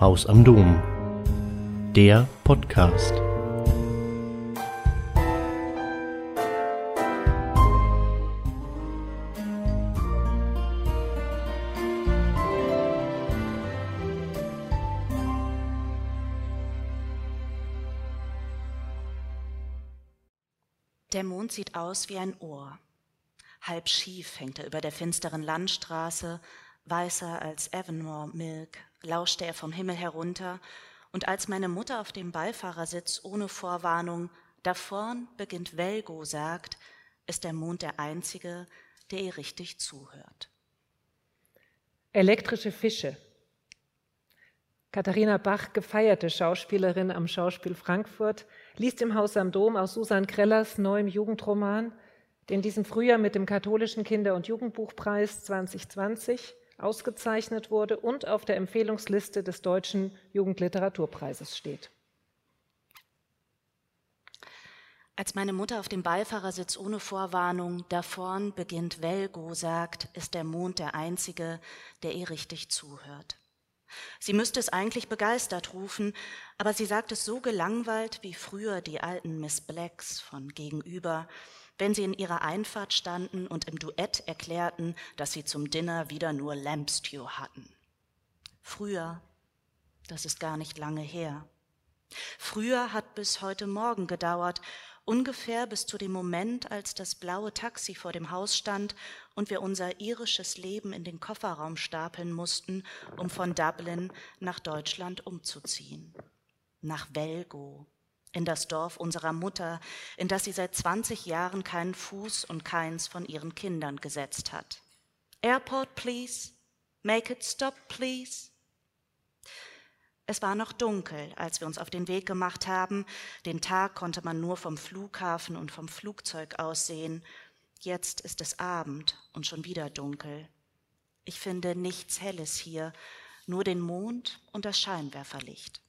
Haus am Dom. Der Podcast. Der Mond sieht aus wie ein Ohr. Halb schief hängt er über der finsteren Landstraße, weißer als Avonmore Milk, lauschte er vom Himmel herunter, und als meine Mutter auf dem Beifahrersitz ohne Vorwarnung da vorn beginnt Velgo sagt, ist der Mond der einzige, der ihr richtig zuhört. Elektrische Fische. Katharina Bach, gefeierte Schauspielerin am Schauspiel Frankfurt, liest im Haus am Dom aus Susan Krellers neuem Jugendroman, den diesem Frühjahr mit dem Katholischen Kinder- und Jugendbuchpreis 2020 ausgezeichnet wurde und auf der Empfehlungsliste des Deutschen Jugendliteraturpreises steht. Als meine Mutter auf dem Beifahrersitz ohne Vorwarnung da vorn beginnt Velgo sagt, ist der Mond der einzige, der ihr richtig zuhört. Sie müsste es eigentlich begeistert rufen, aber sie sagt es so gelangweilt wie früher die alten Miss Blacks von gegenüber, wenn sie in ihrer Einfahrt standen und im Duett erklärten, dass sie zum Dinner wieder nur Lampstew hatten. Früher, das ist gar nicht lange her. Früher hat bis heute Morgen gedauert, ungefähr bis zu dem Moment, als das blaue Taxi vor dem Haus stand und wir unser irisches Leben in den Kofferraum stapeln mussten, um von Dublin nach Deutschland umzuziehen. Nach Velgo, in das Dorf unserer Mutter, in das sie seit 20 Jahren keinen Fuß und keins von ihren Kindern gesetzt hat. Airport, please. Make it stop, please. Es war noch dunkel, als wir uns auf den Weg gemacht haben. Den Tag konnte man nur vom Flughafen und vom Flugzeug aus sehen. Jetzt ist es Abend und schon wieder dunkel. Ich finde nichts Helles hier, nur den Mond und das Scheinwerferlicht.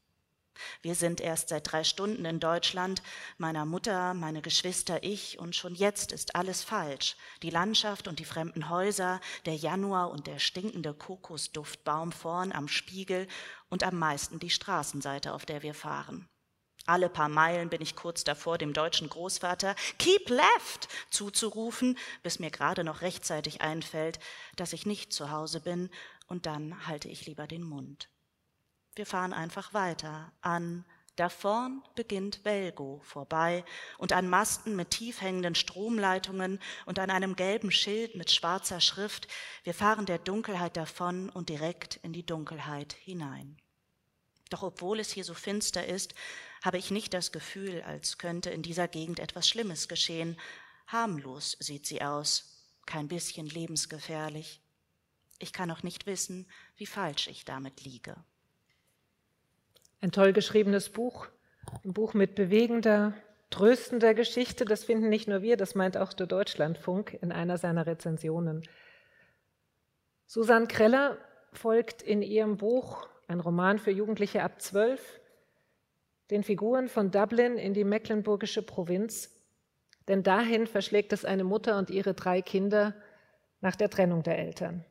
Wir sind erst seit drei Stunden in Deutschland, meiner Mutter, meine Geschwister, ich, und schon jetzt ist alles falsch. Die Landschaft und die fremden Häuser, der Januar und der stinkende Kokosduftbaum vorn am Spiegel und am meisten die Straßenseite, auf der wir fahren. Alle paar Meilen bin ich kurz davor, dem deutschen Großvater Keep left zuzurufen, bis mir gerade noch rechtzeitig einfällt, dass ich nicht zu Hause bin, und dann halte ich lieber den Mund. Wir fahren einfach weiter an. Da vorn beginnt Velgo vorbei und an Masten mit tief hängenden Stromleitungen und an einem gelben Schild mit schwarzer Schrift. Wir fahren der Dunkelheit davon und direkt in die Dunkelheit hinein. Doch obwohl es hier so finster ist, habe ich nicht das Gefühl, als könnte in dieser Gegend etwas Schlimmes geschehen. Harmlos sieht sie aus, kein bisschen lebensgefährlich. Ich kann auch nicht wissen, wie falsch ich damit liege. Ein toll geschriebenes Buch, ein Buch mit bewegender, tröstender Geschichte. Das finden nicht nur wir, das meint auch der Deutschlandfunk in einer seiner Rezensionen. Susanne Kreller folgt in ihrem Buch, ein Roman für Jugendliche ab zwölf, den Figuren von Dublin in die mecklenburgische Provinz, denn dahin verschlägt es eine Mutter und ihre drei Kinder nach der Trennung der Eltern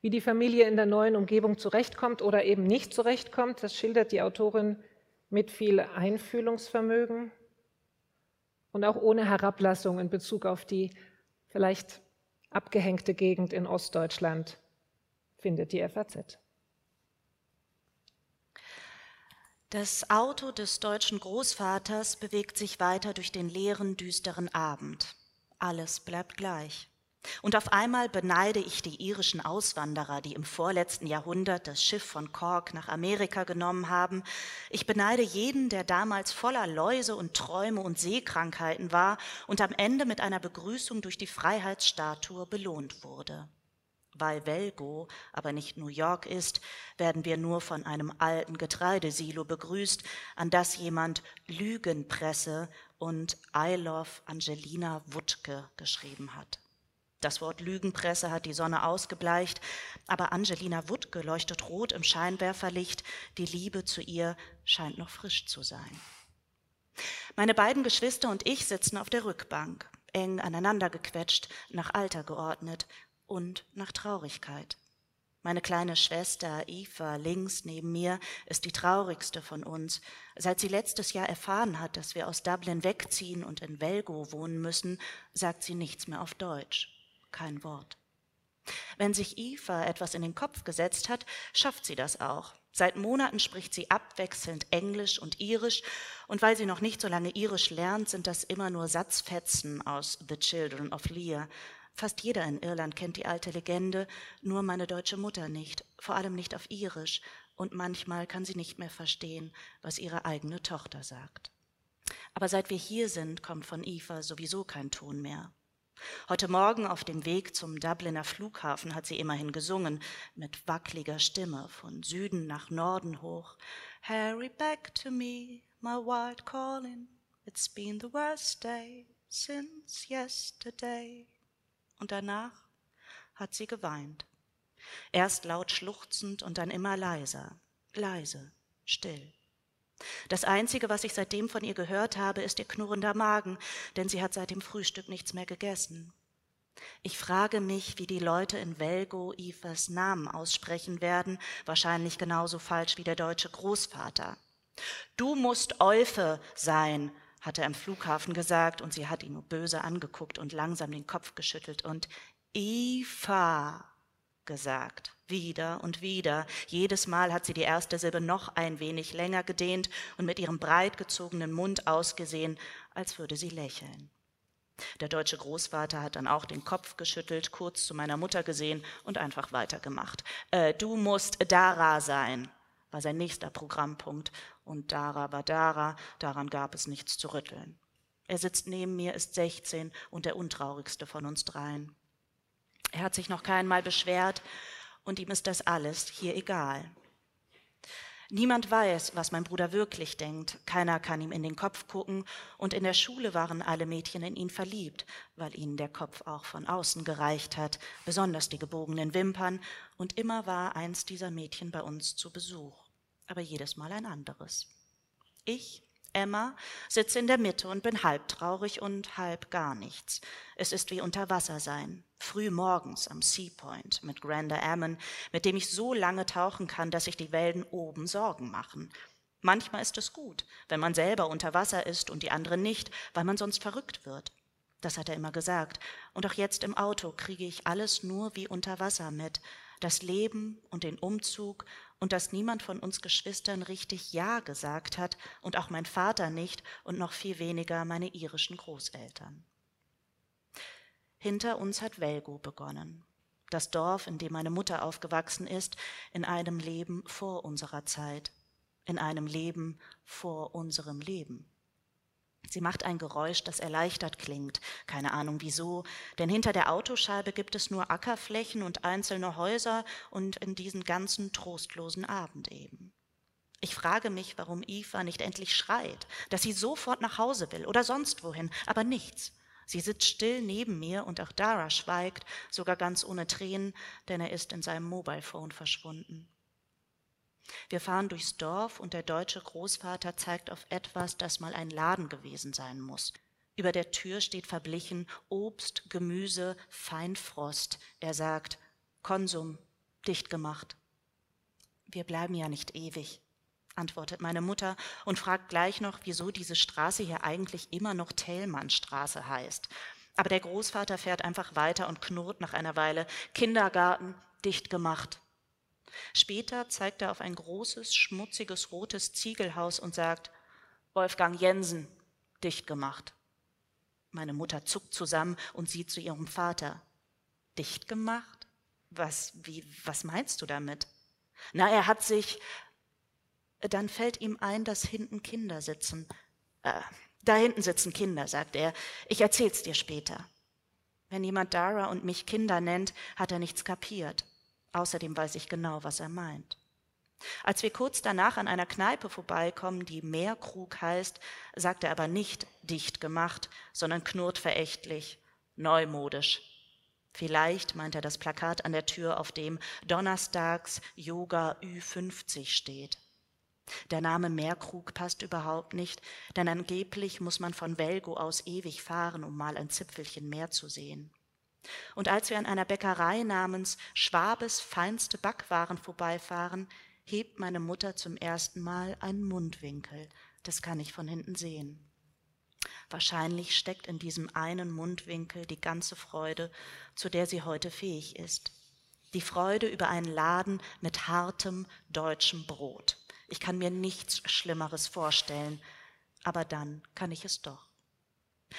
wie die Familie in der neuen Umgebung zurechtkommt oder eben nicht zurechtkommt. Das schildert die Autorin mit viel Einfühlungsvermögen und auch ohne Herablassung in Bezug auf die vielleicht abgehängte Gegend in Ostdeutschland, findet die FAZ. Das Auto des deutschen Großvaters bewegt sich weiter durch den leeren, düsteren Abend. Alles bleibt gleich. Und auf einmal beneide ich die irischen Auswanderer, die im vorletzten Jahrhundert das Schiff von Cork nach Amerika genommen haben. Ich beneide jeden, der damals voller Läuse und Träume und Seekrankheiten war und am Ende mit einer Begrüßung durch die Freiheitsstatue belohnt wurde. Weil Velgo aber nicht New York ist, werden wir nur von einem alten Getreidesilo begrüßt, an das jemand Lügenpresse und I love Angelina Wutke geschrieben hat. Das Wort Lügenpresse hat die Sonne ausgebleicht, aber Angelina Wuttke leuchtet rot im Scheinwerferlicht. Die Liebe zu ihr scheint noch frisch zu sein. Meine beiden Geschwister und ich sitzen auf der Rückbank, eng aneinander gequetscht, nach Alter geordnet und nach Traurigkeit. Meine kleine Schwester Eva links neben mir ist die traurigste von uns. Seit sie letztes Jahr erfahren hat, dass wir aus Dublin wegziehen und in Velgo wohnen müssen, sagt sie nichts mehr auf Deutsch. Kein Wort. Wenn sich Eva etwas in den Kopf gesetzt hat, schafft sie das auch. Seit Monaten spricht sie abwechselnd Englisch und Irisch, und weil sie noch nicht so lange Irisch lernt, sind das immer nur Satzfetzen aus The Children of Lear. Fast jeder in Irland kennt die alte Legende, nur meine deutsche Mutter nicht, vor allem nicht auf Irisch, und manchmal kann sie nicht mehr verstehen, was ihre eigene Tochter sagt. Aber seit wir hier sind, kommt von Eva sowieso kein Ton mehr. Heute Morgen auf dem Weg zum Dubliner Flughafen hat sie immerhin gesungen, mit wackliger Stimme von Süden nach Norden hoch. Harry back to me, my white calling. It's been the worst day since yesterday und danach hat sie geweint. Erst laut schluchzend und dann immer leiser, leise, still. Das Einzige, was ich seitdem von ihr gehört habe, ist ihr knurrender Magen, denn sie hat seit dem Frühstück nichts mehr gegessen. Ich frage mich, wie die Leute in Velgo Ivers Namen aussprechen werden, wahrscheinlich genauso falsch wie der deutsche Großvater. Du musst Eufe sein, hat er im Flughafen gesagt, und sie hat ihn nur böse angeguckt und langsam den Kopf geschüttelt und Eva gesagt, wieder und wieder. Jedes Mal hat sie die erste Silbe noch ein wenig länger gedehnt und mit ihrem breit gezogenen Mund ausgesehen, als würde sie lächeln. Der deutsche Großvater hat dann auch den Kopf geschüttelt, kurz zu meiner Mutter gesehen und einfach weitergemacht. Äh, du musst Dara sein, war sein nächster Programmpunkt und Dara war Dara, daran gab es nichts zu rütteln. Er sitzt neben mir, ist 16 und der untraurigste von uns dreien. Er hat sich noch keinmal beschwert und ihm ist das alles hier egal. Niemand weiß, was mein Bruder wirklich denkt, keiner kann ihm in den Kopf gucken, und in der Schule waren alle Mädchen in ihn verliebt, weil ihnen der Kopf auch von außen gereicht hat, besonders die gebogenen Wimpern, und immer war eins dieser Mädchen bei uns zu Besuch aber jedes Mal ein anderes. Ich, Emma, sitze in der Mitte und bin halb traurig und halb gar nichts. Es ist wie unter Wasser sein. Früh morgens am Seapoint mit Grander Ammon, mit dem ich so lange tauchen kann, dass sich die Wellen oben Sorgen machen. Manchmal ist es gut, wenn man selber unter Wasser ist und die anderen nicht, weil man sonst verrückt wird. Das hat er immer gesagt. Und auch jetzt im Auto kriege ich alles nur wie unter Wasser mit. Das Leben und den Umzug und dass niemand von uns Geschwistern richtig Ja gesagt hat und auch mein Vater nicht und noch viel weniger meine irischen Großeltern. Hinter uns hat Velgo begonnen, das Dorf, in dem meine Mutter aufgewachsen ist, in einem Leben vor unserer Zeit, in einem Leben vor unserem Leben. Sie macht ein Geräusch, das erleichtert klingt. Keine Ahnung wieso, denn hinter der Autoscheibe gibt es nur Ackerflächen und einzelne Häuser und in diesen ganzen trostlosen Abend eben. Ich frage mich, warum Eva nicht endlich schreit, dass sie sofort nach Hause will oder sonst wohin, aber nichts. Sie sitzt still neben mir und auch Dara schweigt, sogar ganz ohne Tränen, denn er ist in seinem Mobilephone verschwunden. Wir fahren durchs Dorf und der deutsche Großvater zeigt auf etwas, das mal ein Laden gewesen sein muss. Über der Tür steht verblichen Obst, Gemüse, Feinfrost. Er sagt Konsum, dicht gemacht. Wir bleiben ja nicht ewig, antwortet meine Mutter und fragt gleich noch, wieso diese Straße hier eigentlich immer noch Thälmannstraße heißt. Aber der Großvater fährt einfach weiter und knurrt nach einer Weile Kindergarten, dicht gemacht. Später zeigt er auf ein großes, schmutziges, rotes Ziegelhaus und sagt, Wolfgang Jensen, dicht gemacht. Meine Mutter zuckt zusammen und sieht zu ihrem Vater. Dicht gemacht? Was, wie, was meinst du damit? Na, er hat sich. Dann fällt ihm ein, dass hinten Kinder sitzen. Äh, da hinten sitzen Kinder, sagt er. Ich erzähl's dir später. Wenn jemand Dara und mich Kinder nennt, hat er nichts kapiert. Außerdem weiß ich genau, was er meint. Als wir kurz danach an einer Kneipe vorbeikommen, die Meerkrug heißt, sagt er aber nicht dicht gemacht, sondern knurrt verächtlich, neumodisch. Vielleicht meint er das Plakat an der Tür, auf dem Donnerstags Yoga Ü50 steht. Der Name Meerkrug passt überhaupt nicht, denn angeblich muss man von Velgo aus ewig fahren, um mal ein Zipfelchen Meer zu sehen. Und als wir an einer Bäckerei namens Schwabes feinste Backwaren vorbeifahren, hebt meine Mutter zum ersten Mal einen Mundwinkel. Das kann ich von hinten sehen. Wahrscheinlich steckt in diesem einen Mundwinkel die ganze Freude, zu der sie heute fähig ist. Die Freude über einen Laden mit hartem deutschem Brot. Ich kann mir nichts Schlimmeres vorstellen, aber dann kann ich es doch.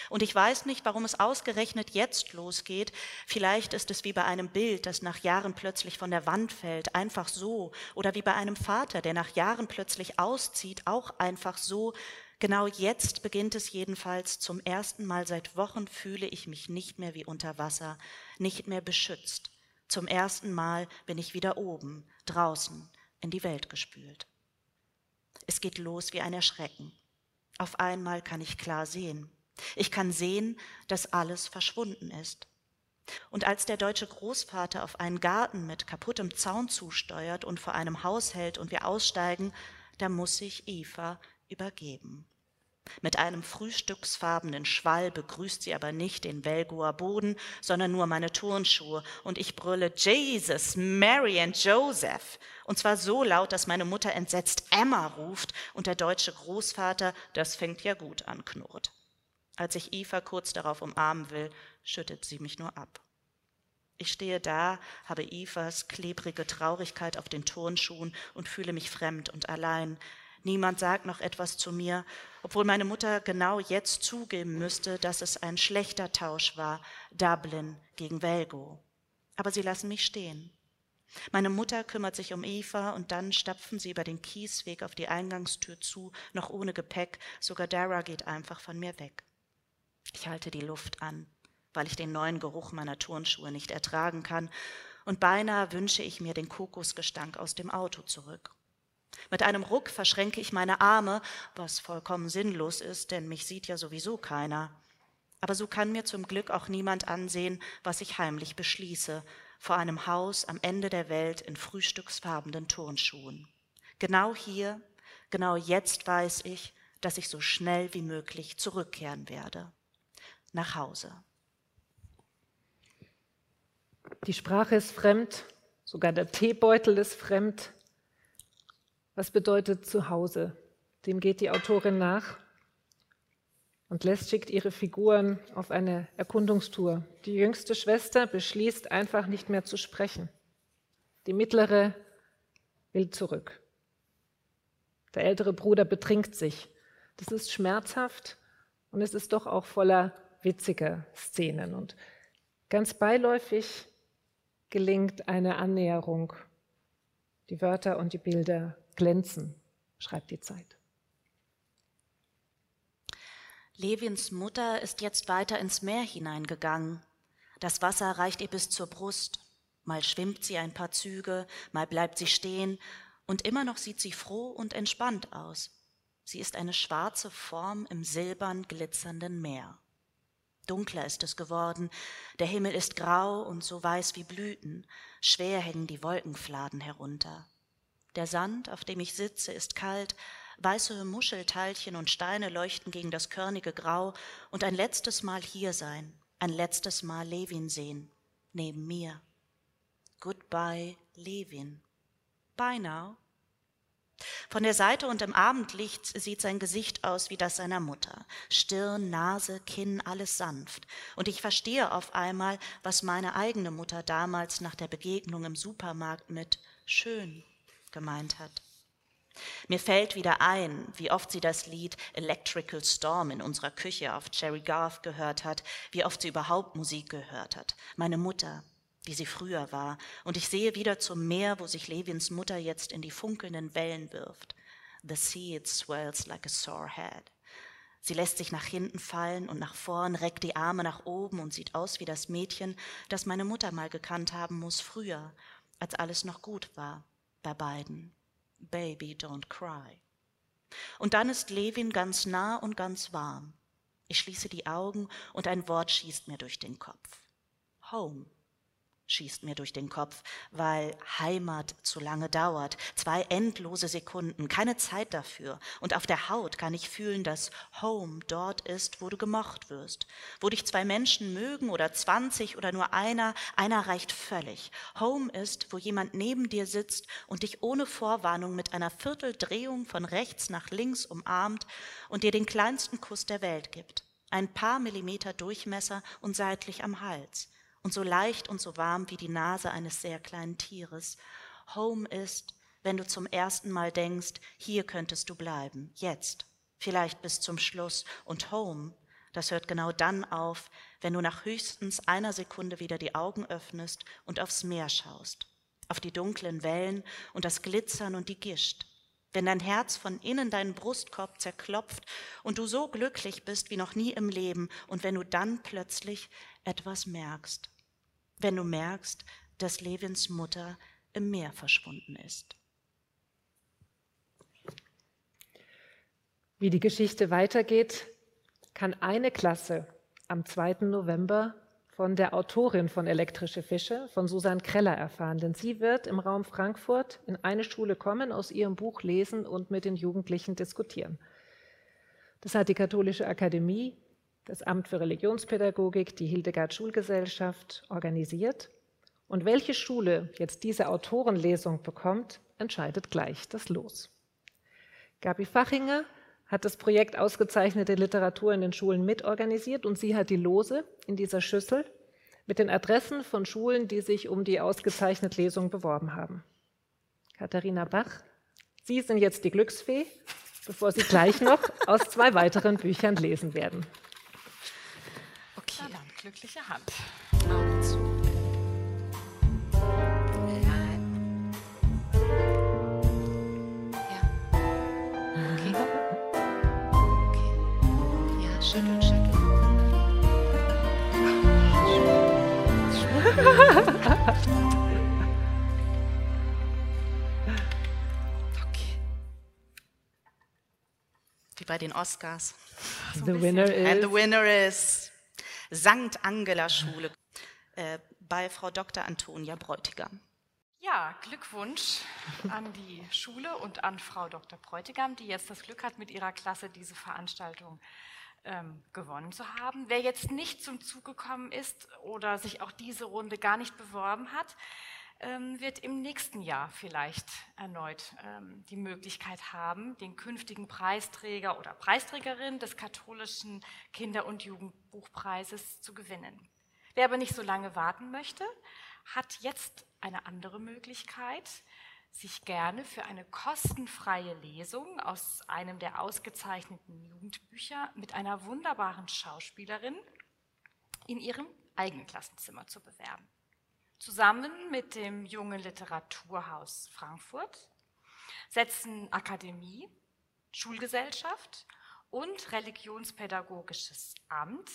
Und ich weiß nicht, warum es ausgerechnet jetzt losgeht. Vielleicht ist es wie bei einem Bild, das nach Jahren plötzlich von der Wand fällt, einfach so. Oder wie bei einem Vater, der nach Jahren plötzlich auszieht, auch einfach so. Genau jetzt beginnt es jedenfalls. Zum ersten Mal seit Wochen fühle ich mich nicht mehr wie unter Wasser, nicht mehr beschützt. Zum ersten Mal bin ich wieder oben, draußen, in die Welt gespült. Es geht los wie ein Erschrecken. Auf einmal kann ich klar sehen. Ich kann sehen, dass alles verschwunden ist. Und als der deutsche Großvater auf einen Garten mit kaputtem Zaun zusteuert und vor einem Haus hält und wir aussteigen, da muss sich Eva übergeben. Mit einem frühstücksfarbenen Schwall begrüßt sie aber nicht den Velgoer Boden, sondern nur meine Turnschuhe. Und ich brülle Jesus, Mary and Joseph. Und zwar so laut, dass meine Mutter entsetzt Emma ruft und der deutsche Großvater, das fängt ja gut an, knurrt. Als ich Eva kurz darauf umarmen will, schüttet sie mich nur ab. Ich stehe da, habe Evas klebrige Traurigkeit auf den Turnschuhen und fühle mich fremd und allein. Niemand sagt noch etwas zu mir, obwohl meine Mutter genau jetzt zugeben müsste, dass es ein schlechter Tausch war, Dublin gegen Velgo. Aber sie lassen mich stehen. Meine Mutter kümmert sich um Eva und dann stapfen sie über den Kiesweg auf die Eingangstür zu, noch ohne Gepäck. Sogar Dara geht einfach von mir weg. Ich halte die Luft an, weil ich den neuen Geruch meiner Turnschuhe nicht ertragen kann, und beinahe wünsche ich mir den Kokosgestank aus dem Auto zurück. Mit einem Ruck verschränke ich meine Arme, was vollkommen sinnlos ist, denn mich sieht ja sowieso keiner. Aber so kann mir zum Glück auch niemand ansehen, was ich heimlich beschließe, vor einem Haus am Ende der Welt in frühstücksfarbenen Turnschuhen. Genau hier, genau jetzt weiß ich, dass ich so schnell wie möglich zurückkehren werde nach Hause. Die Sprache ist fremd, sogar der Teebeutel ist fremd. Was bedeutet Zuhause? Dem geht die Autorin nach und lässt schickt ihre Figuren auf eine Erkundungstour. Die jüngste Schwester beschließt einfach nicht mehr zu sprechen. Die mittlere will zurück. Der ältere Bruder betrinkt sich. Das ist schmerzhaft und es ist doch auch voller witzige Szenen. Und ganz beiläufig gelingt eine Annäherung. Die Wörter und die Bilder glänzen, schreibt die Zeit. Levins Mutter ist jetzt weiter ins Meer hineingegangen. Das Wasser reicht ihr bis zur Brust. Mal schwimmt sie ein paar Züge, mal bleibt sie stehen, und immer noch sieht sie froh und entspannt aus. Sie ist eine schwarze Form im silbern glitzernden Meer. Dunkler ist es geworden, der Himmel ist grau und so weiß wie Blüten, schwer hängen die Wolkenfladen herunter. Der Sand, auf dem ich sitze, ist kalt, weiße Muschelteilchen und Steine leuchten gegen das körnige Grau und ein letztes Mal hier sein, ein letztes Mal Levin sehen, neben mir. Goodbye, Levin. Bye now. Von der Seite und im Abendlicht sieht sein Gesicht aus wie das seiner Mutter. Stirn, Nase, Kinn, alles sanft. Und ich verstehe auf einmal, was meine eigene Mutter damals nach der Begegnung im Supermarkt mit schön gemeint hat. Mir fällt wieder ein, wie oft sie das Lied Electrical Storm in unserer Küche auf Cherry Garth gehört hat, wie oft sie überhaupt Musik gehört hat. Meine Mutter, wie sie früher war, und ich sehe wieder zum Meer, wo sich Levins Mutter jetzt in die funkelnden Wellen wirft. The sea it swells like a sore head. Sie lässt sich nach hinten fallen und nach vorn, reckt die Arme nach oben und sieht aus wie das Mädchen, das meine Mutter mal gekannt haben muss früher, als alles noch gut war bei beiden. Baby, don't cry. Und dann ist Levin ganz nah und ganz warm. Ich schließe die Augen und ein Wort schießt mir durch den Kopf. Home. Schießt mir durch den Kopf, weil Heimat zu lange dauert. Zwei endlose Sekunden, keine Zeit dafür. Und auf der Haut kann ich fühlen, dass Home dort ist, wo du gemocht wirst. Wo dich zwei Menschen mögen oder zwanzig oder nur einer, einer reicht völlig. Home ist, wo jemand neben dir sitzt und dich ohne Vorwarnung mit einer Vierteldrehung von rechts nach links umarmt und dir den kleinsten Kuss der Welt gibt. Ein paar Millimeter Durchmesser und seitlich am Hals und so leicht und so warm wie die Nase eines sehr kleinen Tieres. Home ist, wenn du zum ersten Mal denkst, hier könntest du bleiben, jetzt, vielleicht bis zum Schluss. Und Home, das hört genau dann auf, wenn du nach höchstens einer Sekunde wieder die Augen öffnest und aufs Meer schaust, auf die dunklen Wellen und das Glitzern und die Gischt. Wenn dein Herz von innen deinen Brustkorb zerklopft und du so glücklich bist wie noch nie im Leben und wenn du dann plötzlich etwas merkst wenn du merkst, dass Levins Mutter im Meer verschwunden ist. Wie die Geschichte weitergeht, kann eine Klasse am 2. November von der Autorin von Elektrische Fische, von Susanne Kreller, erfahren. Denn sie wird im Raum Frankfurt in eine Schule kommen, aus ihrem Buch lesen und mit den Jugendlichen diskutieren. Das hat die Katholische Akademie das Amt für Religionspädagogik, die Hildegard Schulgesellschaft organisiert. Und welche Schule jetzt diese Autorenlesung bekommt, entscheidet gleich das Los. Gabi Fachinger hat das Projekt Ausgezeichnete Literatur in den Schulen mitorganisiert und sie hat die Lose in dieser Schüssel mit den Adressen von Schulen, die sich um die ausgezeichnete Lesung beworben haben. Katharina Bach, Sie sind jetzt die Glücksfee, bevor Sie gleich noch aus zwei weiteren Büchern lesen werden glückliche Hand. Augen zu. Ja. Okay. Okay. Ja, schütteln, schütteln. Okay. Wie bei den Oscars. So the winner is. And the winner is. Sankt Angela Schule äh, bei Frau Dr. Antonia Bräutigam. Ja, Glückwunsch an die Schule und an Frau Dr. Bräutigam, die jetzt das Glück hat, mit ihrer Klasse diese Veranstaltung ähm, gewonnen zu haben. Wer jetzt nicht zum Zug gekommen ist oder sich auch diese Runde gar nicht beworben hat, wird im nächsten Jahr vielleicht erneut ähm, die Möglichkeit haben, den künftigen Preisträger oder Preisträgerin des katholischen Kinder- und Jugendbuchpreises zu gewinnen. Wer aber nicht so lange warten möchte, hat jetzt eine andere Möglichkeit, sich gerne für eine kostenfreie Lesung aus einem der ausgezeichneten Jugendbücher mit einer wunderbaren Schauspielerin in ihrem eigenen Klassenzimmer zu bewerben zusammen mit dem Jungen Literaturhaus Frankfurt setzen Akademie, Schulgesellschaft und Religionspädagogisches Amt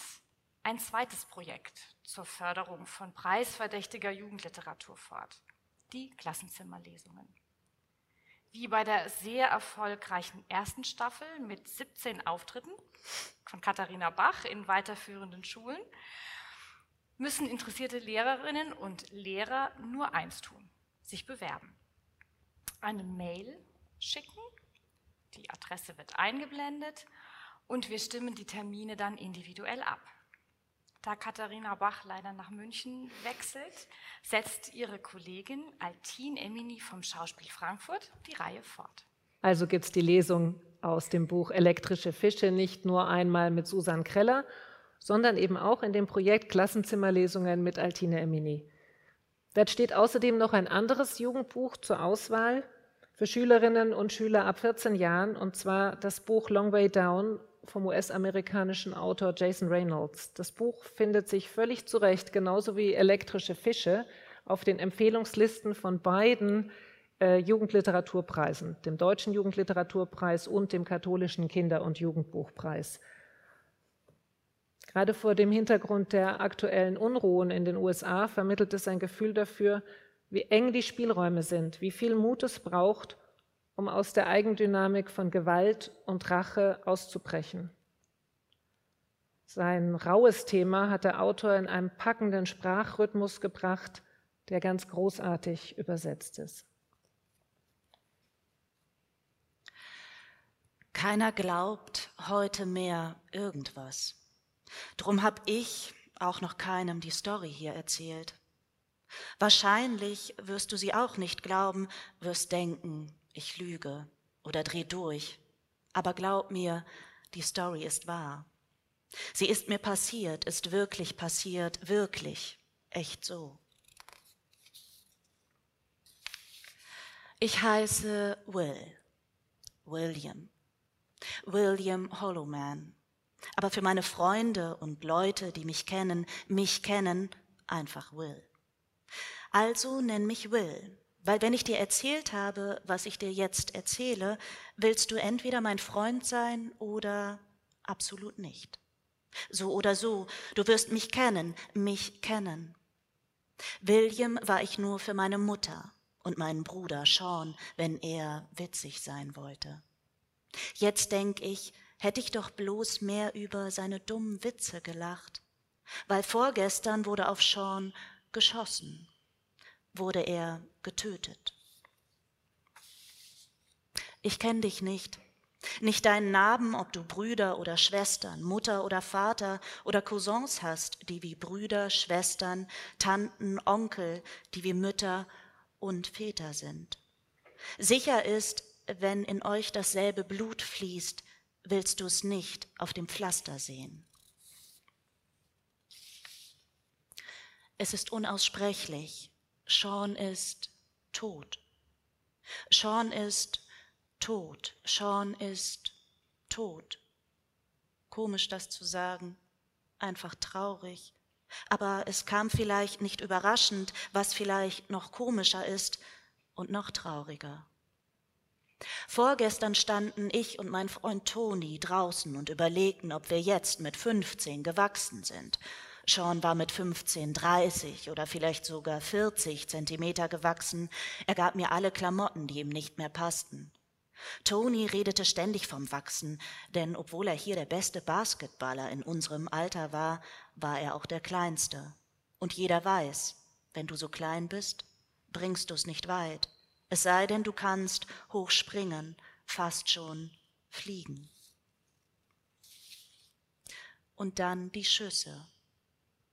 ein zweites Projekt zur Förderung von preisverdächtiger Jugendliteratur fort, die Klassenzimmerlesungen. Wie bei der sehr erfolgreichen ersten Staffel mit 17 Auftritten von Katharina Bach in weiterführenden Schulen müssen interessierte Lehrerinnen und Lehrer nur eins tun, sich bewerben. Eine Mail schicken, die Adresse wird eingeblendet und wir stimmen die Termine dann individuell ab. Da Katharina Bach leider nach München wechselt, setzt ihre Kollegin Altin Emini vom Schauspiel Frankfurt die Reihe fort. Also gibt es die Lesung aus dem Buch Elektrische Fische nicht nur einmal mit Susan Kreller, sondern eben auch in dem Projekt Klassenzimmerlesungen mit Altine Emini. Dort steht außerdem noch ein anderes Jugendbuch zur Auswahl für Schülerinnen und Schüler ab 14 Jahren, und zwar das Buch Long Way Down vom US-amerikanischen Autor Jason Reynolds. Das Buch findet sich völlig zu Recht, genauso wie Elektrische Fische, auf den Empfehlungslisten von beiden äh, Jugendliteraturpreisen, dem Deutschen Jugendliteraturpreis und dem Katholischen Kinder- und Jugendbuchpreis. Gerade vor dem Hintergrund der aktuellen Unruhen in den USA vermittelt es ein Gefühl dafür, wie eng die Spielräume sind, wie viel Mut es braucht, um aus der Eigendynamik von Gewalt und Rache auszubrechen. Sein raues Thema hat der Autor in einem packenden Sprachrhythmus gebracht, der ganz großartig übersetzt ist. Keiner glaubt heute mehr irgendwas. Drum hab ich auch noch keinem die Story hier erzählt. Wahrscheinlich wirst du sie auch nicht glauben, wirst denken, ich lüge oder dreh durch. Aber glaub mir, die Story ist wahr. Sie ist mir passiert, ist wirklich passiert, wirklich, echt so. Ich heiße Will, William, William Hollowman. Aber für meine Freunde und Leute, die mich kennen, mich kennen, einfach Will. Also nenn mich Will, weil wenn ich dir erzählt habe, was ich dir jetzt erzähle, willst du entweder mein Freund sein oder absolut nicht. So oder so, du wirst mich kennen, mich kennen. William war ich nur für meine Mutter und meinen Bruder Sean, wenn er witzig sein wollte. Jetzt denk ich, hätte ich doch bloß mehr über seine dummen Witze gelacht, weil vorgestern wurde auf Sean geschossen, wurde er getötet. Ich kenn dich nicht, nicht deinen Namen, ob du Brüder oder Schwestern, Mutter oder Vater oder Cousins hast, die wie Brüder, Schwestern, Tanten, Onkel, die wie Mütter und Väter sind. Sicher ist, wenn in euch dasselbe Blut fließt, willst du es nicht auf dem Pflaster sehen. Es ist unaussprechlich. Sean ist tot. Sean ist tot. Sean ist tot. Komisch das zu sagen, einfach traurig. Aber es kam vielleicht nicht überraschend, was vielleicht noch komischer ist und noch trauriger. Vorgestern standen ich und mein Freund Toni draußen und überlegten, ob wir jetzt mit 15 gewachsen sind. Sean war mit 15 30 oder vielleicht sogar 40 Zentimeter gewachsen. Er gab mir alle Klamotten, die ihm nicht mehr passten. Toni redete ständig vom Wachsen, denn obwohl er hier der beste Basketballer in unserem Alter war, war er auch der Kleinste. Und jeder weiß, wenn du so klein bist, bringst du es nicht weit es sei denn, du kannst hoch springen, fast schon fliegen. Und dann die Schüsse.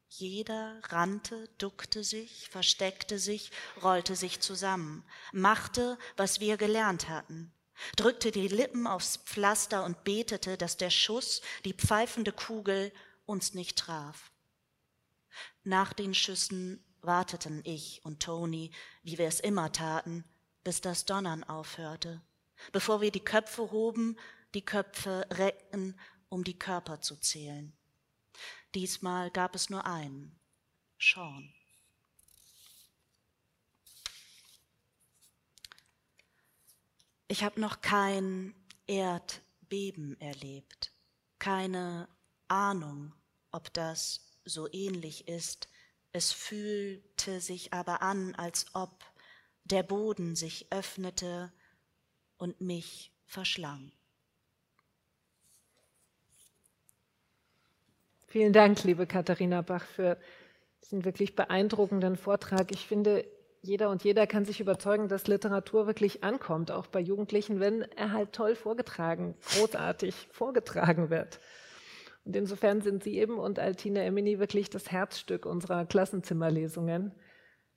Jeder rannte, duckte sich, versteckte sich, rollte sich zusammen, machte, was wir gelernt hatten, drückte die Lippen aufs Pflaster und betete, dass der Schuss, die pfeifende Kugel, uns nicht traf. Nach den Schüssen warteten ich und Toni, wie wir es immer taten, bis das Donnern aufhörte, bevor wir die Köpfe hoben, die Köpfe reckten, um die Körper zu zählen. Diesmal gab es nur einen, Sean. Ich habe noch kein Erdbeben erlebt, keine Ahnung, ob das so ähnlich ist. Es fühlte sich aber an, als ob der Boden sich öffnete und mich verschlang. Vielen Dank, liebe Katharina Bach, für diesen wirklich beeindruckenden Vortrag. Ich finde, jeder und jeder kann sich überzeugen, dass Literatur wirklich ankommt, auch bei Jugendlichen, wenn er halt toll vorgetragen, großartig vorgetragen wird. Und insofern sind Sie eben und Altine Emini wirklich das Herzstück unserer Klassenzimmerlesungen.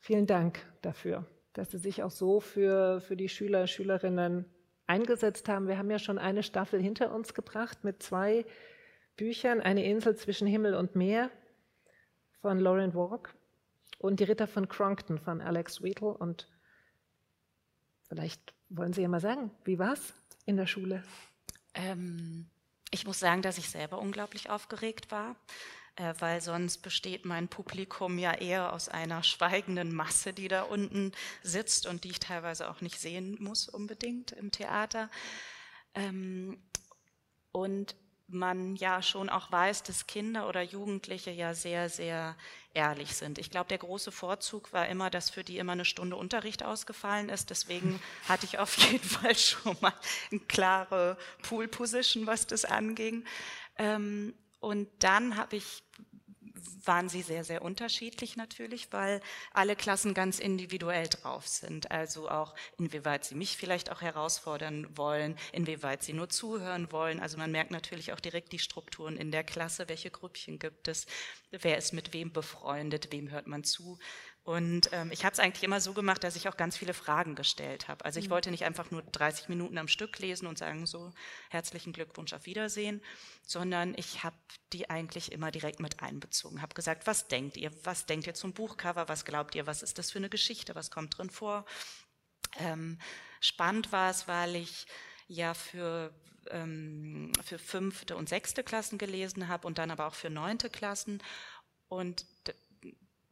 Vielen Dank dafür dass Sie sich auch so für, für die Schüler, Schülerinnen eingesetzt haben. Wir haben ja schon eine Staffel hinter uns gebracht mit zwei Büchern, Eine Insel zwischen Himmel und Meer von Lauren Walk und Die Ritter von Cronkton von Alex Wheatle. Und vielleicht wollen Sie ja mal sagen, wie war es in der Schule? Ähm, ich muss sagen, dass ich selber unglaublich aufgeregt war äh, weil sonst besteht mein Publikum ja eher aus einer schweigenden Masse, die da unten sitzt und die ich teilweise auch nicht sehen muss unbedingt im Theater. Ähm, und man ja schon auch weiß, dass Kinder oder Jugendliche ja sehr, sehr ehrlich sind. Ich glaube, der große Vorzug war immer, dass für die immer eine Stunde Unterricht ausgefallen ist. Deswegen hatte ich auf jeden Fall schon mal eine klare Pool-Position, was das anging. Ähm, und dann habe ich waren sie sehr, sehr unterschiedlich natürlich, weil alle Klassen ganz individuell drauf sind. Also auch, inwieweit sie mich vielleicht auch herausfordern wollen, inwieweit sie nur zuhören wollen. Also man merkt natürlich auch direkt die Strukturen in der Klasse, welche Grüppchen gibt es, wer ist mit wem befreundet, wem hört man zu. Und ähm, ich habe es eigentlich immer so gemacht, dass ich auch ganz viele Fragen gestellt habe. Also ich mhm. wollte nicht einfach nur 30 Minuten am Stück lesen und sagen so herzlichen Glückwunsch auf Wiedersehen, sondern ich habe die eigentlich immer direkt mit einbezogen. Habe gesagt, was denkt ihr? Was denkt ihr zum Buchcover? Was glaubt ihr? Was ist das für eine Geschichte? Was kommt drin vor? Ähm, spannend war es, weil ich ja für ähm, für fünfte und sechste Klassen gelesen habe und dann aber auch für neunte Klassen. Und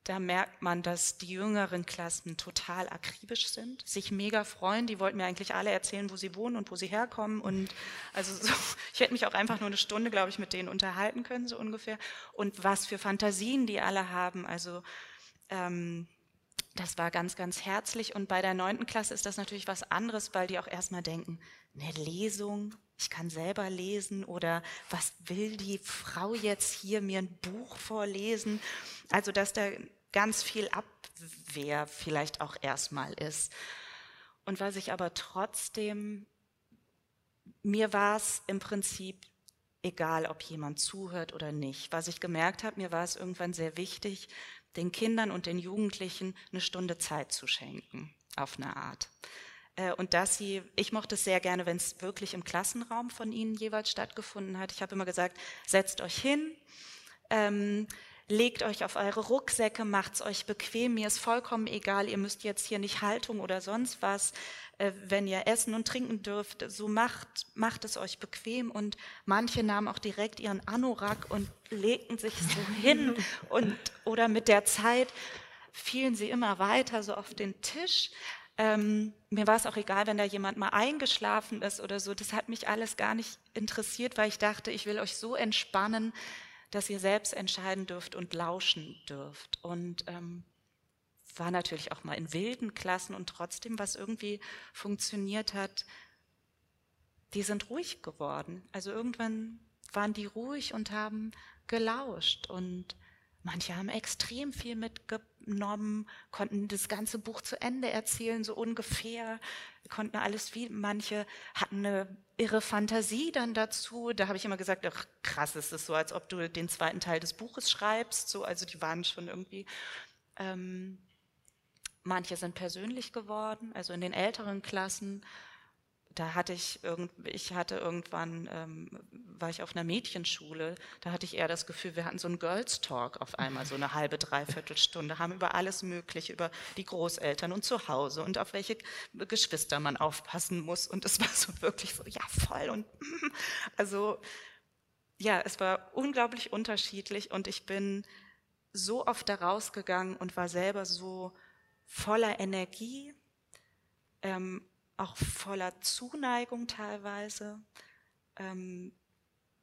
da merkt man, dass die jüngeren Klassen total akribisch sind, sich mega freuen. Die wollten mir eigentlich alle erzählen, wo sie wohnen und wo sie herkommen. Und also so, ich hätte mich auch einfach nur eine Stunde, glaube ich, mit denen unterhalten können, so ungefähr. Und was für Fantasien die alle haben. Also ähm, das war ganz, ganz herzlich. Und bei der neunten Klasse ist das natürlich was anderes, weil die auch erstmal denken, eine Lesung, ich kann selber lesen oder was will die Frau jetzt hier mir ein Buch vorlesen? Also, dass da ganz viel Abwehr vielleicht auch erstmal ist. Und was ich aber trotzdem, mir war es im Prinzip egal, ob jemand zuhört oder nicht. Was ich gemerkt habe, mir war es irgendwann sehr wichtig, den Kindern und den Jugendlichen eine Stunde Zeit zu schenken, auf eine Art. Äh, und dass sie, ich mochte es sehr gerne, wenn es wirklich im Klassenraum von ihnen jeweils stattgefunden hat. Ich habe immer gesagt, setzt euch hin, ähm, legt euch auf eure Rucksäcke, macht's euch bequem. Mir ist vollkommen egal, ihr müsst jetzt hier nicht Haltung oder sonst was. Äh, wenn ihr essen und trinken dürft, so macht, macht es euch bequem. Und manche nahmen auch direkt ihren Anorak und legten sich so hin und, oder mit der Zeit fielen sie immer weiter so auf den Tisch. Ähm, mir war es auch egal, wenn da jemand mal eingeschlafen ist oder so. Das hat mich alles gar nicht interessiert, weil ich dachte, ich will euch so entspannen, dass ihr selbst entscheiden dürft und lauschen dürft. Und ähm, war natürlich auch mal in wilden Klassen und trotzdem, was irgendwie funktioniert hat, die sind ruhig geworden. Also irgendwann waren die ruhig und haben gelauscht und manche haben extrem viel mitgenommen, konnten das ganze Buch zu Ende erzählen, so ungefähr konnten alles wie, manche hatten eine irre Fantasie dann dazu. Da habe ich immer gesagt, ach, krass, ist es so, als ob du den zweiten Teil des Buches schreibst. So, also die waren schon irgendwie. Ähm, manche sind persönlich geworden, also in den älteren Klassen da hatte ich irgend, ich hatte irgendwann, ähm, war ich auf einer Mädchenschule, da hatte ich eher das Gefühl, wir hatten so einen Girls Talk auf einmal, so eine halbe, dreiviertel Stunde, haben über alles Mögliche, über die Großeltern und zu Hause und auf welche Geschwister man aufpassen muss. Und es war so wirklich so, ja, voll und also ja, es war unglaublich unterschiedlich und ich bin so oft da rausgegangen und war selber so voller Energie. Ähm, auch voller Zuneigung teilweise. Ähm,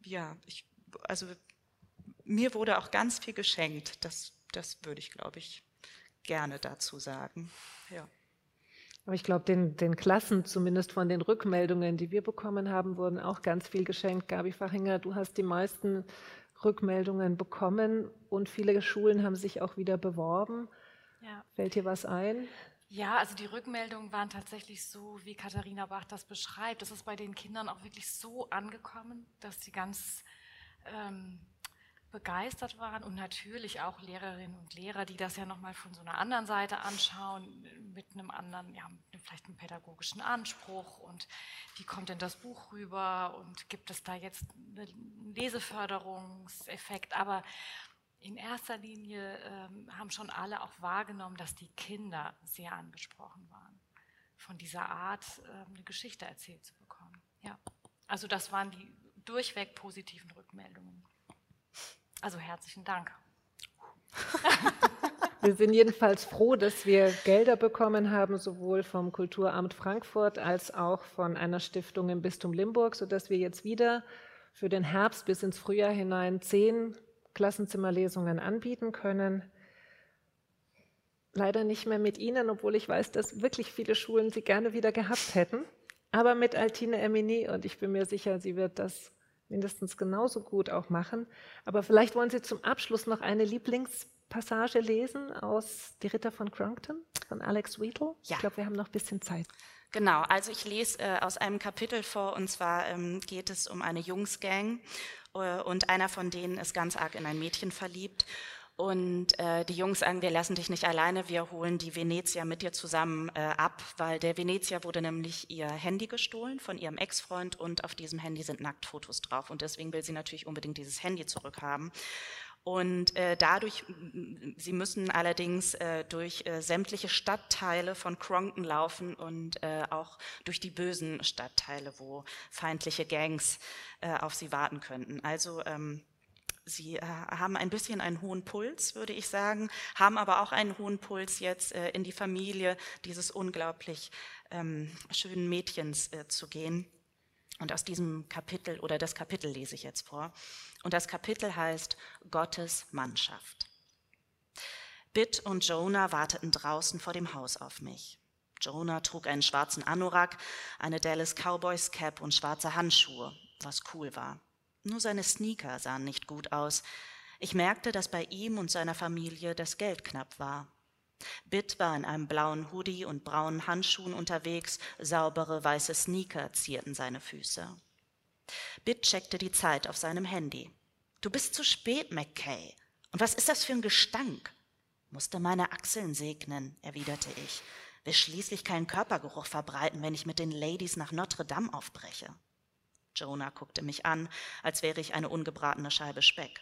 ja, ich, also mir wurde auch ganz viel geschenkt. Das, das würde ich, glaube ich, gerne dazu sagen. Ja. Aber ich glaube, den, den Klassen, zumindest von den Rückmeldungen, die wir bekommen haben, wurden auch ganz viel geschenkt. Gabi Fachinger, du hast die meisten Rückmeldungen bekommen und viele Schulen haben sich auch wieder beworben. Ja. Fällt dir was ein? Ja, also die Rückmeldungen waren tatsächlich so, wie Katharina Bach das beschreibt. Das ist bei den Kindern auch wirklich so angekommen, dass sie ganz ähm, begeistert waren. Und natürlich auch Lehrerinnen und Lehrer, die das ja nochmal von so einer anderen Seite anschauen, mit einem anderen, ja, vielleicht einem pädagogischen Anspruch. Und wie kommt denn das Buch rüber und gibt es da jetzt einen Leseförderungseffekt, aber in erster Linie ähm, haben schon alle auch wahrgenommen, dass die Kinder sehr angesprochen waren, von dieser Art ähm, eine Geschichte erzählt zu bekommen. Ja. Also das waren die durchweg positiven Rückmeldungen. Also herzlichen Dank. Wir sind jedenfalls froh, dass wir Gelder bekommen haben, sowohl vom Kulturamt Frankfurt als auch von einer Stiftung im Bistum Limburg, sodass wir jetzt wieder für den Herbst bis ins Frühjahr hinein zehn Klassenzimmerlesungen anbieten können. Leider nicht mehr mit Ihnen, obwohl ich weiß, dass wirklich viele Schulen sie gerne wieder gehabt hätten. Aber mit Altine Emini und ich bin mir sicher, sie wird das mindestens genauso gut auch machen. Aber vielleicht wollen Sie zum Abschluss noch eine Lieblingspassage lesen aus Die Ritter von Crunkton von Alex Wheatle. Ja. Ich glaube, wir haben noch ein bisschen Zeit. Genau, also ich lese äh, aus einem Kapitel vor, und zwar ähm, geht es um eine Jungsgang äh, und einer von denen ist ganz arg in ein Mädchen verliebt. Und äh, die Jungs sagen, wir lassen dich nicht alleine, wir holen die Venezia mit dir zusammen äh, ab, weil der Venezia wurde nämlich ihr Handy gestohlen von ihrem Ex-Freund und auf diesem Handy sind Nacktfotos drauf. Und deswegen will sie natürlich unbedingt dieses Handy zurückhaben. Und äh, dadurch, sie müssen allerdings äh, durch äh, sämtliche Stadtteile von Cronton laufen und äh, auch durch die bösen Stadtteile, wo feindliche Gangs äh, auf sie warten könnten. Also ähm, Sie äh, haben ein bisschen einen hohen Puls, würde ich sagen, haben aber auch einen hohen Puls jetzt in die Familie dieses unglaublich ähm, schönen Mädchens zu gehen. Und aus diesem Kapitel oder das Kapitel lese ich jetzt vor. Und das Kapitel heißt Gottes Mannschaft. Bitt und Jonah warteten draußen vor dem Haus auf mich. Jonah trug einen schwarzen Anorak, eine Dallas Cowboys Cap und schwarze Handschuhe, was cool war. Nur seine Sneaker sahen nicht gut aus. Ich merkte, dass bei ihm und seiner Familie das Geld knapp war. Bitt war in einem blauen Hoodie und braunen Handschuhen unterwegs, saubere weiße Sneaker zierten seine Füße. Bitt checkte die Zeit auf seinem Handy. Du bist zu spät, McKay. Und was ist das für ein Gestank? Musste meine Achseln segnen, erwiderte ich. Will schließlich keinen Körpergeruch verbreiten, wenn ich mit den Ladies nach Notre Dame aufbreche. Jonah guckte mich an, als wäre ich eine ungebratene Scheibe Speck.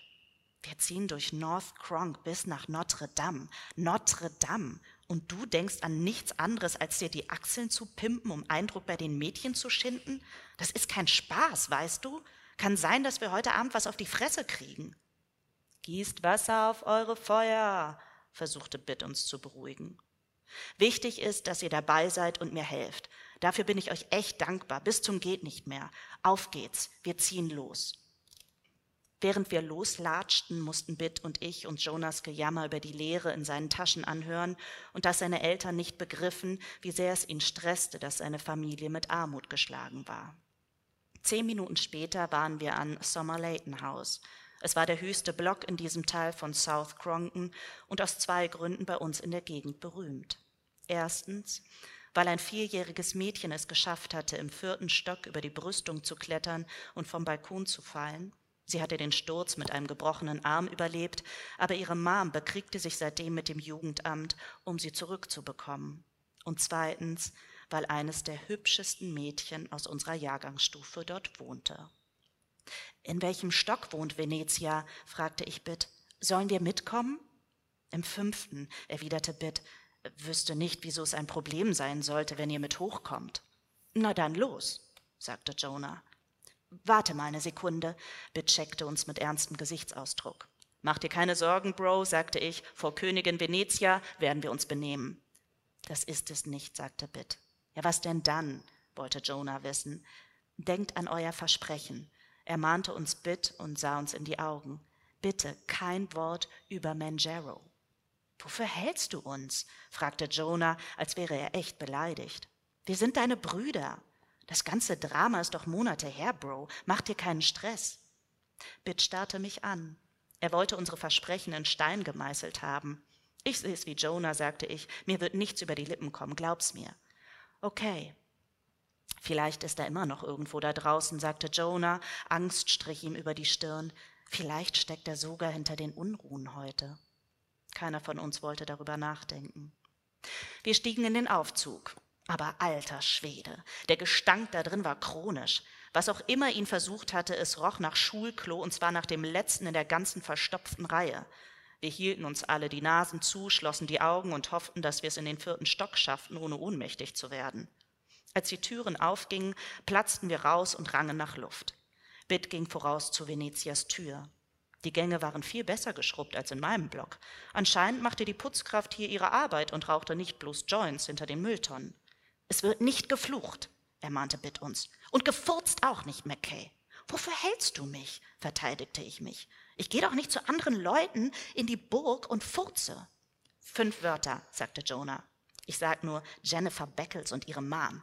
Wir ziehen durch North Cronk bis nach Notre Dame. Notre Dame. Und du denkst an nichts anderes, als dir die Achseln zu pimpen, um Eindruck bei den Mädchen zu schinden? Das ist kein Spaß, weißt du? Kann sein, dass wir heute Abend was auf die Fresse kriegen. Gießt Wasser auf eure Feuer, versuchte Bitt uns zu beruhigen. Wichtig ist, dass ihr dabei seid und mir helft. Dafür bin ich euch echt dankbar, bis zum geht nicht mehr. Auf geht's, wir ziehen los. Während wir loslatschten, mussten Bitt und ich uns Jonas Gejammer über die Leere in seinen Taschen anhören und dass seine Eltern nicht begriffen, wie sehr es ihn stresste, dass seine Familie mit Armut geschlagen war. Zehn Minuten später waren wir an Sommer Layton House. Es war der höchste Block in diesem Teil von South Cronton und aus zwei Gründen bei uns in der Gegend berühmt. Erstens, weil ein vierjähriges Mädchen es geschafft hatte, im vierten Stock über die Brüstung zu klettern und vom Balkon zu fallen. Sie hatte den Sturz mit einem gebrochenen Arm überlebt, aber ihre Mom bekriegte sich seitdem mit dem Jugendamt, um sie zurückzubekommen. Und zweitens, weil eines der hübschesten Mädchen aus unserer Jahrgangsstufe dort wohnte. In welchem Stock wohnt Venezia? fragte ich Bitt. Sollen wir mitkommen? Im fünften, erwiderte Bitt wüsste nicht, wieso es ein Problem sein sollte, wenn ihr mit hochkommt. Na dann los, sagte Jonah. Warte mal eine Sekunde, Bitt checkte uns mit ernstem Gesichtsausdruck. Mach dir keine Sorgen, Bro, sagte ich, vor Königin Venezia werden wir uns benehmen. Das ist es nicht, sagte Bitt. Ja, was denn dann? wollte Jonah wissen. Denkt an euer Versprechen. Er mahnte uns Bitt und sah uns in die Augen. Bitte kein Wort über Manjaro. Wofür hältst du uns? fragte Jonah, als wäre er echt beleidigt. Wir sind deine Brüder. Das ganze Drama ist doch Monate her, Bro. Mach dir keinen Stress. Bitt starrte mich an. Er wollte unsere Versprechen in Stein gemeißelt haben. Ich sehe es wie Jonah, sagte ich. Mir wird nichts über die Lippen kommen, glaub's mir. Okay. Vielleicht ist er immer noch irgendwo da draußen, sagte Jonah. Angst strich ihm über die Stirn. Vielleicht steckt er sogar hinter den Unruhen heute. Keiner von uns wollte darüber nachdenken. Wir stiegen in den Aufzug. Aber alter Schwede, der Gestank da drin war chronisch. Was auch immer ihn versucht hatte, es roch nach Schulklo und zwar nach dem letzten in der ganzen verstopften Reihe. Wir hielten uns alle die Nasen zu, schlossen die Augen und hofften, dass wir es in den vierten Stock schafften, ohne ohnmächtig zu werden. Als die Türen aufgingen, platzten wir raus und rangen nach Luft. Bitt ging voraus zu Venezias Tür. Die Gänge waren viel besser geschrubbt als in meinem Block. Anscheinend machte die Putzkraft hier ihre Arbeit und rauchte nicht bloß Joints hinter den Mülltonnen. Es wird nicht geflucht, ermahnte Bitt uns. Und gefurzt auch nicht, McKay. Wofür hältst du mich? verteidigte ich mich. Ich gehe doch nicht zu anderen Leuten in die Burg und furze. Fünf Wörter, sagte Jonah. Ich sag nur Jennifer Beckles und ihre Mom.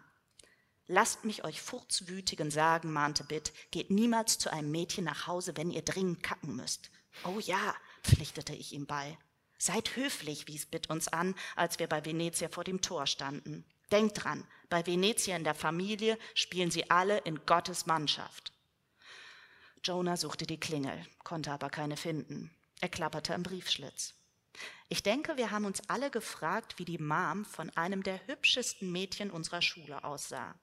Lasst mich euch Furzwütigen sagen, mahnte Bitt, geht niemals zu einem Mädchen nach Hause, wenn ihr dringend kacken müsst. Oh ja, pflichtete ich ihm bei. Seid höflich, wies Bitt uns an, als wir bei Venezia vor dem Tor standen. Denkt dran, bei Venezia in der Familie spielen sie alle in Gottes Mannschaft. Jonah suchte die Klingel, konnte aber keine finden. Er klapperte am Briefschlitz. Ich denke, wir haben uns alle gefragt, wie die Mom von einem der hübschesten Mädchen unserer Schule aussah.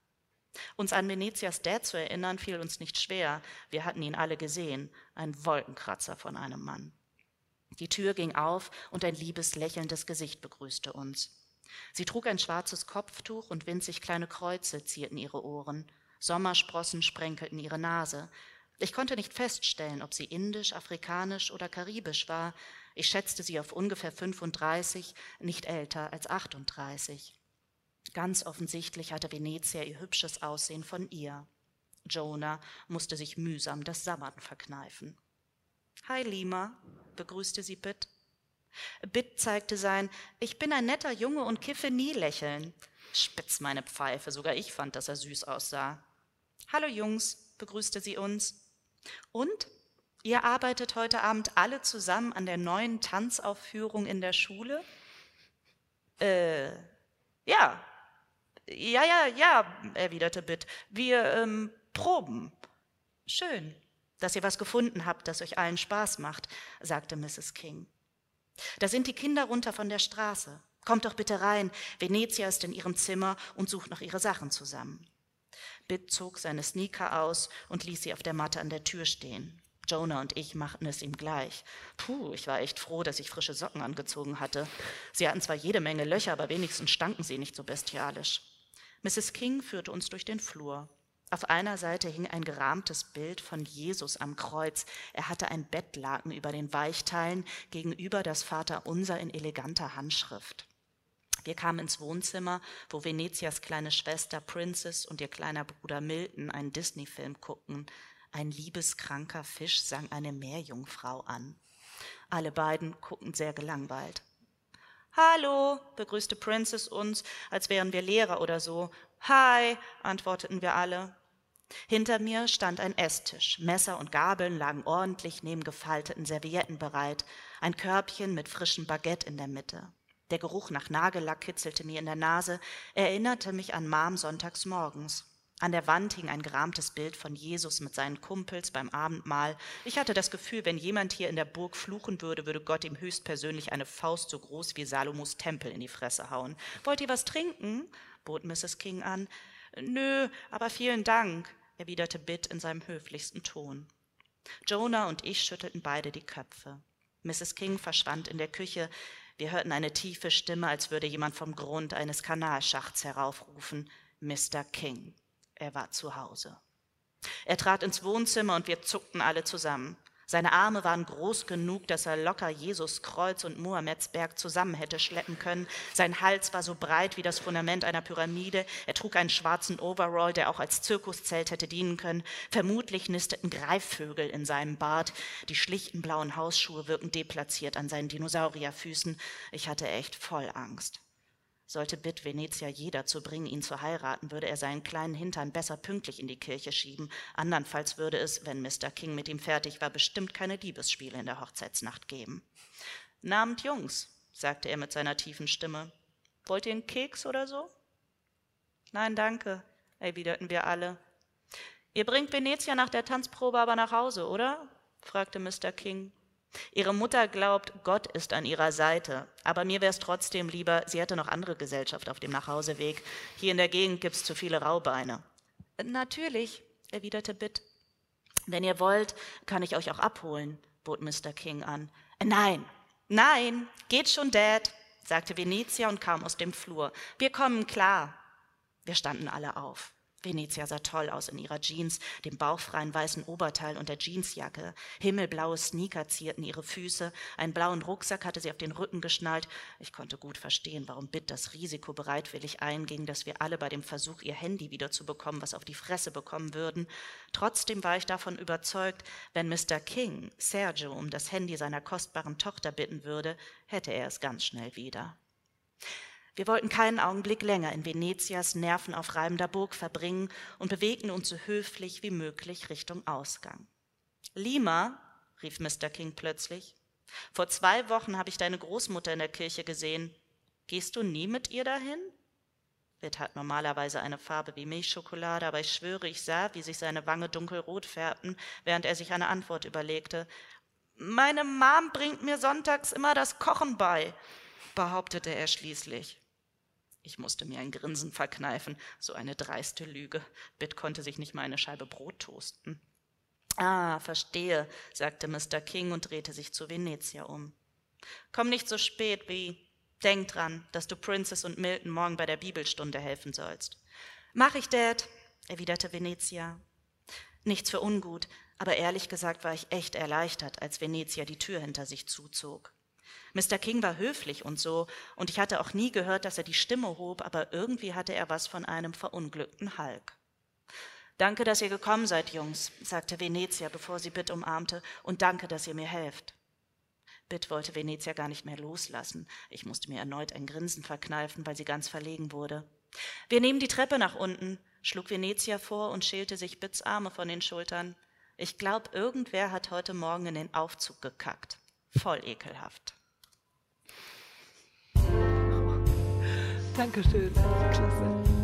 Uns an Venezias Dad zu erinnern, fiel uns nicht schwer. Wir hatten ihn alle gesehen, ein Wolkenkratzer von einem Mann. Die Tür ging auf und ein liebes, lächelndes Gesicht begrüßte uns. Sie trug ein schwarzes Kopftuch und winzig kleine Kreuze zierten ihre Ohren. Sommersprossen sprenkelten ihre Nase. Ich konnte nicht feststellen, ob sie indisch, afrikanisch oder karibisch war. Ich schätzte sie auf ungefähr 35, nicht älter als 38. Ganz offensichtlich hatte Venezia ihr hübsches Aussehen von ihr. Jonah musste sich mühsam das Sabbern verkneifen. Hi, Lima, begrüßte sie Bitt. Bitt zeigte sein Ich bin ein netter Junge und kiffe nie lächeln. Spitz meine Pfeife, sogar ich fand, dass er süß aussah. Hallo Jungs, begrüßte sie uns. Und? Ihr arbeitet heute Abend alle zusammen an der neuen Tanzaufführung in der Schule? Äh, ja. Ja, ja, ja, erwiderte Bitt. Wir ähm, proben. Schön, dass ihr was gefunden habt, das euch allen Spaß macht, sagte Mrs. King. Da sind die Kinder runter von der Straße. Kommt doch bitte rein. Venezia ist in ihrem Zimmer und sucht noch ihre Sachen zusammen. Bitt zog seine Sneaker aus und ließ sie auf der Matte an der Tür stehen. Jonah und ich machten es ihm gleich. Puh, ich war echt froh, dass ich frische Socken angezogen hatte. Sie hatten zwar jede Menge Löcher, aber wenigstens stanken sie nicht so bestialisch. Mrs. King führte uns durch den Flur. Auf einer Seite hing ein gerahmtes Bild von Jesus am Kreuz. Er hatte ein Bettlaken über den Weichteilen, gegenüber das Vaterunser in eleganter Handschrift. Wir kamen ins Wohnzimmer, wo Venezias kleine Schwester Princess und ihr kleiner Bruder Milton einen Disney-Film guckten. Ein liebeskranker Fisch sang eine Meerjungfrau an. Alle beiden guckten sehr gelangweilt. Hallo, begrüßte Princess uns, als wären wir Lehrer oder so. Hi, antworteten wir alle. Hinter mir stand ein Esstisch. Messer und Gabeln lagen ordentlich neben gefalteten Servietten bereit. Ein Körbchen mit frischem Baguette in der Mitte. Der Geruch nach Nagellack kitzelte mir in der Nase, erinnerte mich an Mom sonntags morgens. An der Wand hing ein gerahmtes Bild von Jesus mit seinen Kumpels beim Abendmahl. Ich hatte das Gefühl, wenn jemand hier in der Burg fluchen würde, würde Gott ihm höchstpersönlich eine Faust so groß wie Salomos Tempel in die Fresse hauen. Wollt ihr was trinken? bot Mrs. King an. Nö, aber vielen Dank erwiderte Bitt in seinem höflichsten Ton. Jonah und ich schüttelten beide die Köpfe. Mrs. King verschwand in der Küche. Wir hörten eine tiefe Stimme, als würde jemand vom Grund eines Kanalschachts heraufrufen. Mr. King. Er war zu Hause. Er trat ins Wohnzimmer und wir zuckten alle zusammen. Seine Arme waren groß genug, dass er locker Jesus Kreuz und Mohammeds zusammen hätte schleppen können. Sein Hals war so breit wie das Fundament einer Pyramide. Er trug einen schwarzen Overall, der auch als Zirkuszelt hätte dienen können. Vermutlich nisteten Greifvögel in seinem Bart. Die schlichten blauen Hausschuhe wirken deplatziert an seinen Dinosaurierfüßen. Ich hatte echt voll Angst. Sollte Bit Venezia je dazu bringen, ihn zu heiraten, würde er seinen kleinen Hintern besser pünktlich in die Kirche schieben. Andernfalls würde es, wenn Mr. King mit ihm fertig war, bestimmt keine Liebesspiele in der Hochzeitsnacht geben. Namend Jungs, sagte er mit seiner tiefen Stimme. Wollt ihr einen Keks oder so? Nein, danke, erwiderten wir alle. Ihr bringt Venezia nach der Tanzprobe aber nach Hause, oder? fragte Mr. King. Ihre Mutter glaubt, Gott ist an ihrer Seite. Aber mir wäre es trotzdem lieber, sie hätte noch andere Gesellschaft auf dem Nachhauseweg. Hier in der Gegend gibt es zu viele Raubeine. Natürlich, erwiderte Bitt. Wenn ihr wollt, kann ich euch auch abholen, bot Mr. King an. Nein, nein, geht schon, Dad, sagte Venezia und kam aus dem Flur. Wir kommen klar. Wir standen alle auf. Venezia sah toll aus in ihrer Jeans, dem bauchfreien weißen Oberteil und der Jeansjacke. Himmelblaue Sneaker zierten ihre Füße, einen blauen Rucksack hatte sie auf den Rücken geschnallt. Ich konnte gut verstehen, warum Bitt das Risiko bereitwillig einging, dass wir alle bei dem Versuch, ihr Handy wiederzubekommen, was auf die Fresse bekommen würden. Trotzdem war ich davon überzeugt, wenn Mr. King Sergio um das Handy seiner kostbaren Tochter bitten würde, hätte er es ganz schnell wieder. Wir wollten keinen Augenblick länger in Venezias nervenaufreibender Burg verbringen und bewegten uns so höflich wie möglich Richtung Ausgang. Lima, rief Mr. King plötzlich, vor zwei Wochen habe ich deine Großmutter in der Kirche gesehen. Gehst du nie mit ihr dahin? Witt hat normalerweise eine Farbe wie Milchschokolade, aber ich schwöre, ich sah, wie sich seine Wange dunkelrot färbten, während er sich eine Antwort überlegte. Meine Mom bringt mir sonntags immer das Kochen bei, behauptete er schließlich. Ich musste mir ein Grinsen verkneifen, so eine dreiste Lüge. Bitt konnte sich nicht mal eine Scheibe Brot toasten. Ah, verstehe, sagte Mr. King und drehte sich zu Venezia um. Komm nicht so spät, wie. Denk dran, dass du Princess und Milton morgen bei der Bibelstunde helfen sollst. Mach ich, Dad, erwiderte Venezia. Nichts für ungut, aber ehrlich gesagt war ich echt erleichtert, als Venezia die Tür hinter sich zuzog. Mr. King war höflich und so, und ich hatte auch nie gehört, dass er die Stimme hob, aber irgendwie hatte er was von einem verunglückten Hulk. Danke, dass ihr gekommen seid, Jungs, sagte Venezia, bevor sie Bitt umarmte, und danke, dass ihr mir helft. Bitt wollte Venezia gar nicht mehr loslassen. Ich musste mir erneut ein Grinsen verkneifen, weil sie ganz verlegen wurde. Wir nehmen die Treppe nach unten, schlug Venezia vor und schälte sich Bitts Arme von den Schultern. Ich glaube, irgendwer hat heute Morgen in den Aufzug gekackt. Voll ekelhaft. Dankeschön. Klasse.